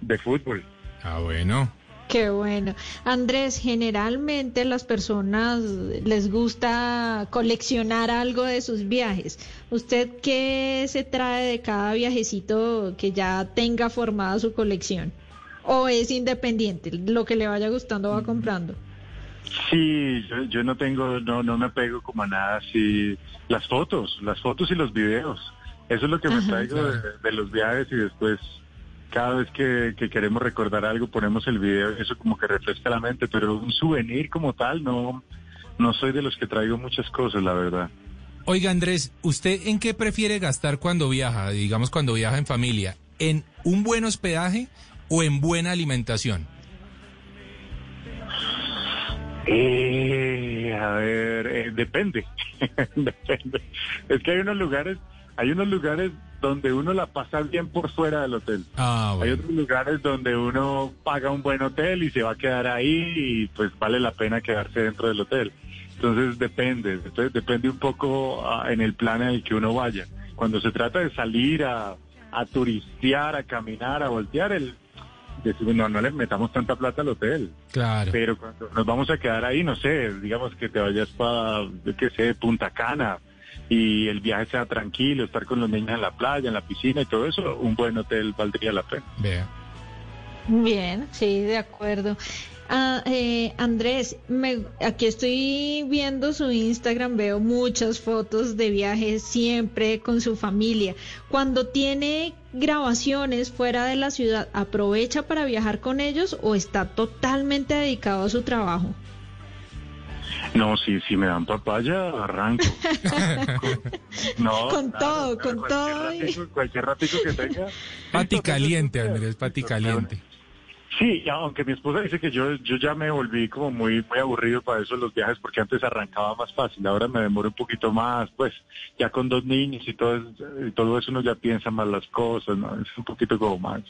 de fútbol. Ah, bueno. Qué bueno. Andrés, generalmente las personas les gusta coleccionar algo de sus viajes. ¿Usted qué se trae de cada viajecito que ya tenga formada su colección? ¿O es independiente? Lo que le vaya gustando va comprando. Sí, yo, yo no tengo, no, no me apego como a nada, sí, las fotos, las fotos y los videos. Eso es lo que me Ajá. traigo de, de los viajes y después cada vez que, que queremos recordar algo ponemos el video y eso como que refresca la mente, pero un souvenir como tal no, no soy de los que traigo muchas cosas, la verdad. Oiga, Andrés, ¿usted en qué prefiere gastar cuando viaja, digamos cuando viaja en familia? ¿En un buen hospedaje o en buena alimentación? Eh, a ver, eh, depende, depende. Es que hay unos lugares, hay unos lugares donde uno la pasa bien por fuera del hotel. Ah, Hay otros lugares donde uno paga un buen hotel y se va a quedar ahí y pues vale la pena quedarse dentro del hotel. Entonces depende, entonces depende un poco ah, en el plan en el que uno vaya. Cuando se trata de salir a, a turistear, a caminar, a voltear, el decimos, no, no le metamos tanta plata al hotel. Claro. Pero cuando nos vamos a quedar ahí, no sé, digamos que te vayas para, yo qué sé, Punta Cana y el viaje sea tranquilo, estar con los niños en la playa, en la piscina y todo eso, un buen hotel valdría la pena. Vea. Bien, sí, de acuerdo. Ah, eh, Andrés, me, aquí estoy viendo su Instagram, veo muchas fotos de viajes siempre con su familia. Cuando tiene grabaciones fuera de la ciudad, ¿aprovecha para viajar con ellos o está totalmente dedicado a su trabajo? No, si, si me dan papaya, arranco. no, con todo, con cualquier todo. Ratico, cualquier ratico que tenga. Pati caliente, Andrés, pati caliente. Sí, aunque mi esposa dice que yo, yo ya me volví como muy, muy aburrido para eso los viajes porque antes arrancaba más fácil, ahora me demoro un poquito más, pues ya con dos niños y todo, eso- y todo eso uno ya piensa más las cosas, ¿no? Es un poquito como más,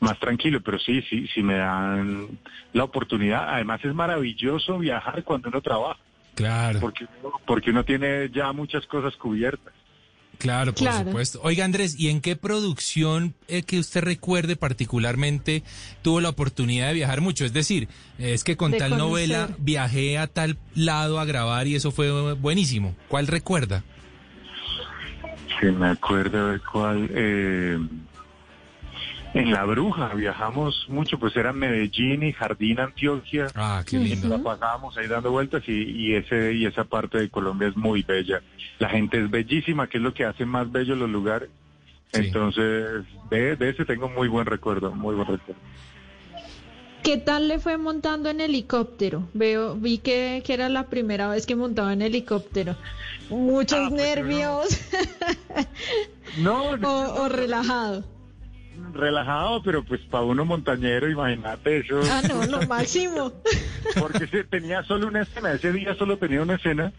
más tranquilo, pero sí, sí, sí me dan la oportunidad. Además es maravilloso viajar cuando uno trabaja. Claro. Porque, porque uno tiene ya muchas cosas cubiertas. Claro, por Claro. supuesto. Oiga, Andrés, ¿y en qué producción eh, que usted recuerde particularmente tuvo la oportunidad de viajar mucho? Es decir, es que con De tal conocer. novela viajé a tal lado a grabar y eso fue buenísimo. ¿Cuál recuerda? Sí, me acuerdo de cuál. eh, en La Bruja viajamos mucho, pues era Medellín y Jardín, Antioquia. Ah, qué La lindo. pasábamos ahí dando vueltas y, y ese y esa parte de Colombia es muy bella. La gente es bellísima, que es lo que hace más bellos los lugares. Sí. Entonces, de, de ese tengo muy buen recuerdo, muy buen recuerdo. ¿Qué tal le fue montando en helicóptero? Veo, vi que, que era la primera vez que montaba en helicóptero. Muchos Ah, pues, nervios No, o, o relajado. Relajado, pero pues para uno montañero, imagínate eso. Ah, no, lo máximo. Porque se tenía solo una escena, ese día solo tenía una escena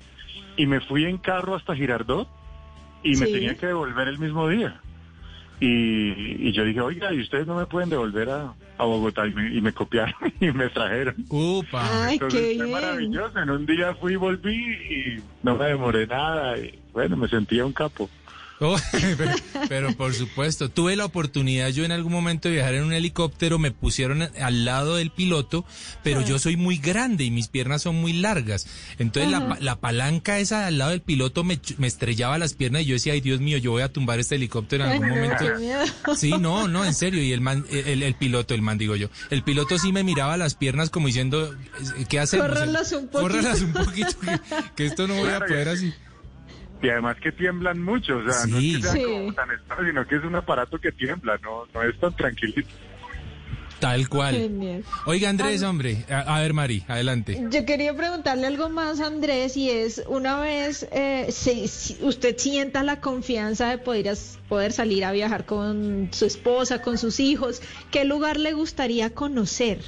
y me fui en carro hasta Girardot y me Sí. tenía que devolver el mismo día. Y, y yo dije, oiga, ¿y ustedes no me pueden devolver a, a Bogotá? Y me, y me copiaron y me trajeron. Upa. Ay, Entonces qué fue bien. maravilloso. En un día fui y volví y no me demoré nada. Y bueno, me sentía un capo. Oh, pero, pero por supuesto, tuve la oportunidad yo en algún momento de viajar en un helicóptero, me pusieron al lado del piloto, pero yo soy muy grande y mis piernas son muy largas. Entonces la, la palanca esa al lado del piloto me, estrellaba las piernas y yo decía, ay Dios mío, yo voy a tumbar este helicóptero en algún momento. Sí, no, no, en serio. Y el man, el, el piloto, el man digo yo, el piloto sí me miraba las piernas como diciendo, ¿qué hacemos? Córralas un poquito. Córralas un poquito, que, que esto no voy a poder así. Y además que tiemblan mucho, o sea, no es que sea Sí. como tan estable, sino que es un aparato que tiembla, no, no es tan tranquilito. Tal cual. Genial. Oiga, Andrés, Ah. hombre. A, a ver, Mari, adelante. Yo quería preguntarle algo más, Andrés, y es, una vez eh, se- si usted sienta la confianza de poder, poder salir a viajar con su esposa, con sus hijos, ¿qué lugar le gustaría conocer?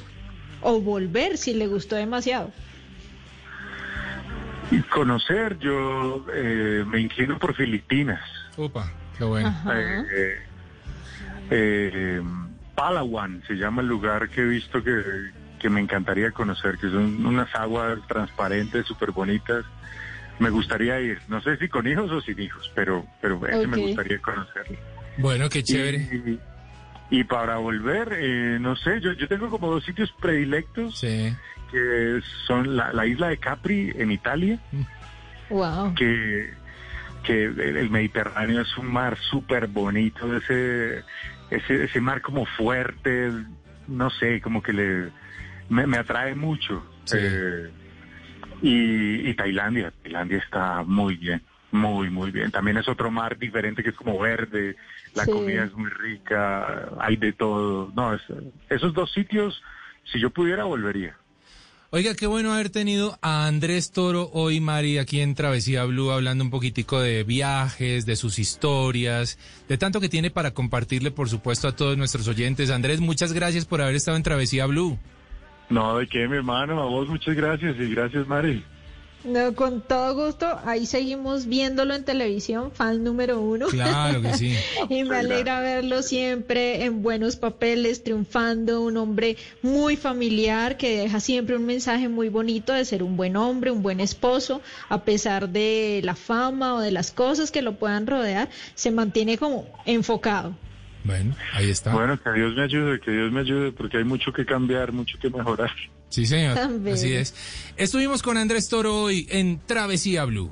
O volver si le gustó demasiado. Conocer, yo eh, me inclino por Filipinas. Opa, qué bueno. Ajá. Eh, eh, Palawan se llama el lugar que he visto que, que me encantaría conocer, que son unas aguas transparentes, súper bonitas. Me gustaría ir, no sé si con hijos o sin hijos, pero, pero ese me gustaría conocerlo. Bueno, qué chévere. Y, y para volver, eh, no sé, yo, yo tengo como dos sitios predilectos, Sí. Que son la, la isla de Capri en Italia, Wow. que, que el, Mediterráneo es un mar súper bonito, ese, ese, ese mar como fuerte, no sé, como que le me, me atrae mucho. Sí. Eh, y, y Tailandia, Tailandia está muy bien, muy, muy bien. También es otro mar diferente que es como verde, la Sí. comida es muy rica, hay de todo. No, es- esos dos sitios, si yo pudiera, volvería. Oiga, qué bueno haber tenido a Andrés Toro hoy, Mari, aquí en Travesía Blue, hablando un poquitico de viajes, de sus historias, de tanto que tiene para compartirle, por supuesto, a todos nuestros oyentes. Andrés, muchas gracias por haber estado en Travesía Blue. No, de qué, mi hermano, a vos muchas gracias y gracias, Mari. No, con todo gusto, ahí seguimos viéndolo en televisión, fan número uno. Claro que sí. Y me alegra verlo siempre en buenos papeles, triunfando, un hombre muy familiar que deja siempre un mensaje muy bonito de ser un buen hombre, un buen esposo, a pesar de la fama o de las cosas que lo puedan rodear, se mantiene como enfocado. Bueno, ahí está. Bueno, que Dios me ayude, que Dios me ayude, porque hay mucho que cambiar, mucho que mejorar. Sí, señor. También. Así es. Estuvimos con Andrés Toro hoy en Travesía Blue.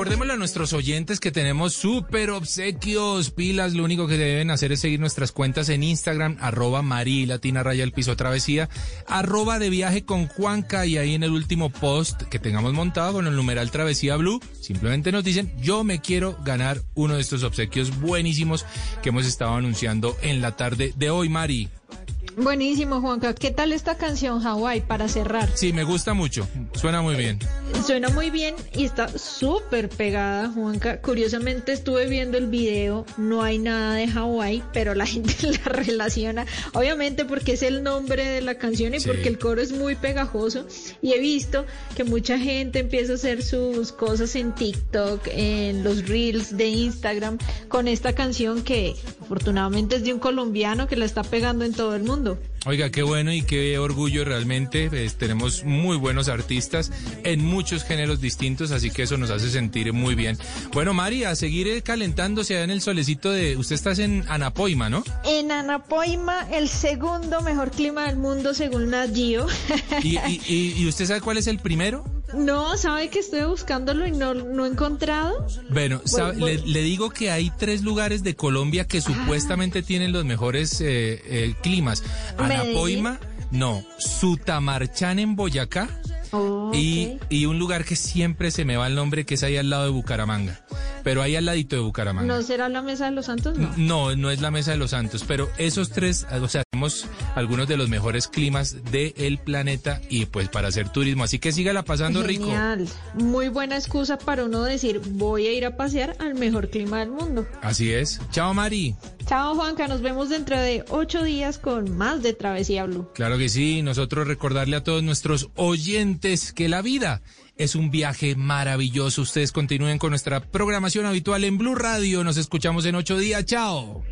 Recordémosle a nuestros oyentes que tenemos súper obsequios, pilas. Lo único que deben hacer es seguir nuestras cuentas en Instagram, arroba Mari Latina Raya el Piso Travesía, arroba de viaje con Juanca y ahí en el último post que tengamos montado con el numeral Travesía Blue, simplemente nos dicen yo me quiero ganar uno de estos obsequios buenísimos que hemos estado anunciando en la tarde de hoy, Mari. Buenísimo, Juanca. ¿Qué tal esta canción, Hawái, para cerrar? Sí, me gusta mucho, suena muy bien. Suena muy bien y está súper pegada, Juanca. Curiosamente estuve viendo el video, no hay nada de Hawái, pero la gente la relaciona, obviamente porque es el nombre de la canción y Sí. porque el coro es muy pegajoso. Y he visto que mucha gente empieza a hacer sus cosas en TikTok, en los reels de Instagram, con esta canción que afortunadamente es de un colombiano que la está pegando en todo el mundo. Oiga, qué bueno y qué orgullo realmente. pues, tenemos muy buenos artistas en muchos géneros distintos, así que eso nos hace sentir muy bien. Bueno, Mari, a seguir eh, calentándose allá en el solecito de... Usted está en Anapoima, ¿no? En Anapoima, el segundo mejor clima del mundo según Geo. ¿Y, y, y- y usted sabe cuál es el primero? No, ¿sabe que estoy buscándolo y no, no he encontrado? Bueno, sabe- Le, le digo que hay tres lugares de Colombia que supuestamente tienen los mejores eh, eh, climas. Anapoima, no. Sutamarchán en Boyacá. Oh, Y, y un lugar que siempre se me va el nombre, que es ahí al lado de Bucaramanga. Pero ahí al ladito de Bucaramanga. ¿No será la Mesa de los Santos? No. No, no es la Mesa de los Santos, pero esos tres, o sea, tenemos algunos de los mejores climas del planeta y pues para hacer turismo. Así que sígala pasando rico. Genial. Muy buena excusa para uno decir, voy a ir a pasear al mejor clima del mundo. Así es. Chao, Mari. Chao, Juanca. Nos vemos dentro de ocho días con más de Travesía Blue. Claro que sí, nosotros recordarle a todos nuestros oyentes que la vida es un viaje maravilloso. Ustedes continúen con nuestra programación habitual en Blue Radio. Nos escuchamos en ocho días. Chao.